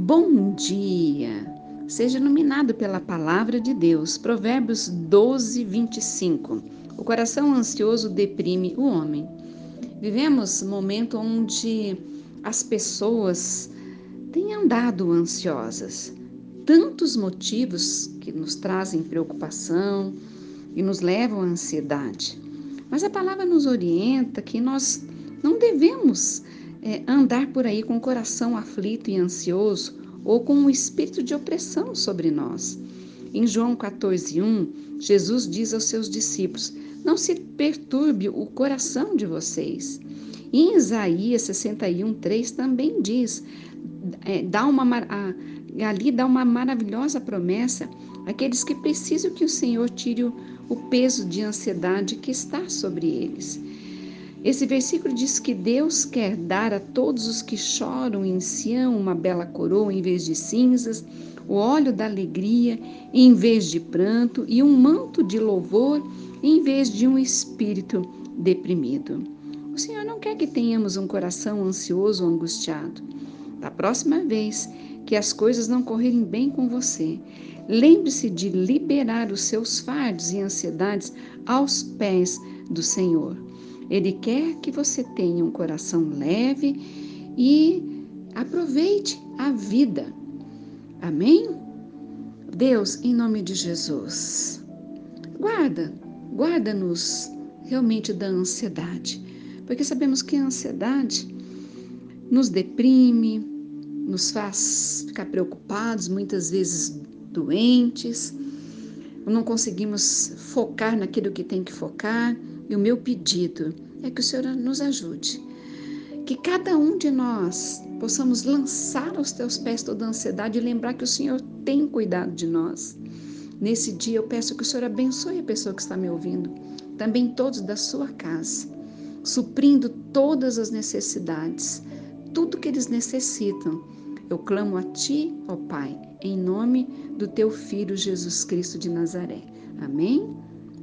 Bom dia! Seja iluminado pela palavra de Deus. Provérbios 12, 25. O coração ansioso deprime o homem. Vivemos momento onde as pessoas têm andado ansiosas. Tantos motivos que nos trazem preocupação e nos levam à ansiedade. Mas a palavra nos orienta que nós não devemos é, andar por aí com o coração aflito e ansioso ou com um espírito de opressão sobre nós. Em João 14:1, Jesus diz aos seus discípulos: Não se perturbe o coração de vocês. E em Isaías 61:3 também diz, é, dá uma, a, ali dá uma maravilhosa promessa àqueles que precisam que o Senhor tire o, o peso de ansiedade que está sobre eles. Esse versículo diz que Deus quer dar a todos os que choram em Sião uma bela coroa em vez de cinzas, o óleo da alegria em vez de pranto e um manto de louvor em vez de um espírito deprimido. O Senhor não quer que tenhamos um coração ansioso ou angustiado. Da próxima vez que as coisas não correrem bem com você, lembre-se de liberar os seus fardos e ansiedades aos pés do Senhor. Ele quer que você tenha um coração leve e aproveite a vida. Amém? Deus, em nome de Jesus, guarda, guarda-nos realmente da ansiedade, porque sabemos que a ansiedade nos deprime, nos faz ficar preocupados, muitas vezes doentes, não conseguimos focar naquilo que tem que focar e o meu pedido é que o Senhor nos ajude. Que cada um de nós possamos lançar aos teus pés toda a ansiedade e lembrar que o Senhor tem cuidado de nós. Nesse dia eu peço que o Senhor abençoe a pessoa que está me ouvindo, também todos da sua casa, suprindo todas as necessidades, tudo que eles necessitam. Eu clamo a Ti, ó Pai, em nome do Teu Filho Jesus Cristo de Nazaré. Amém?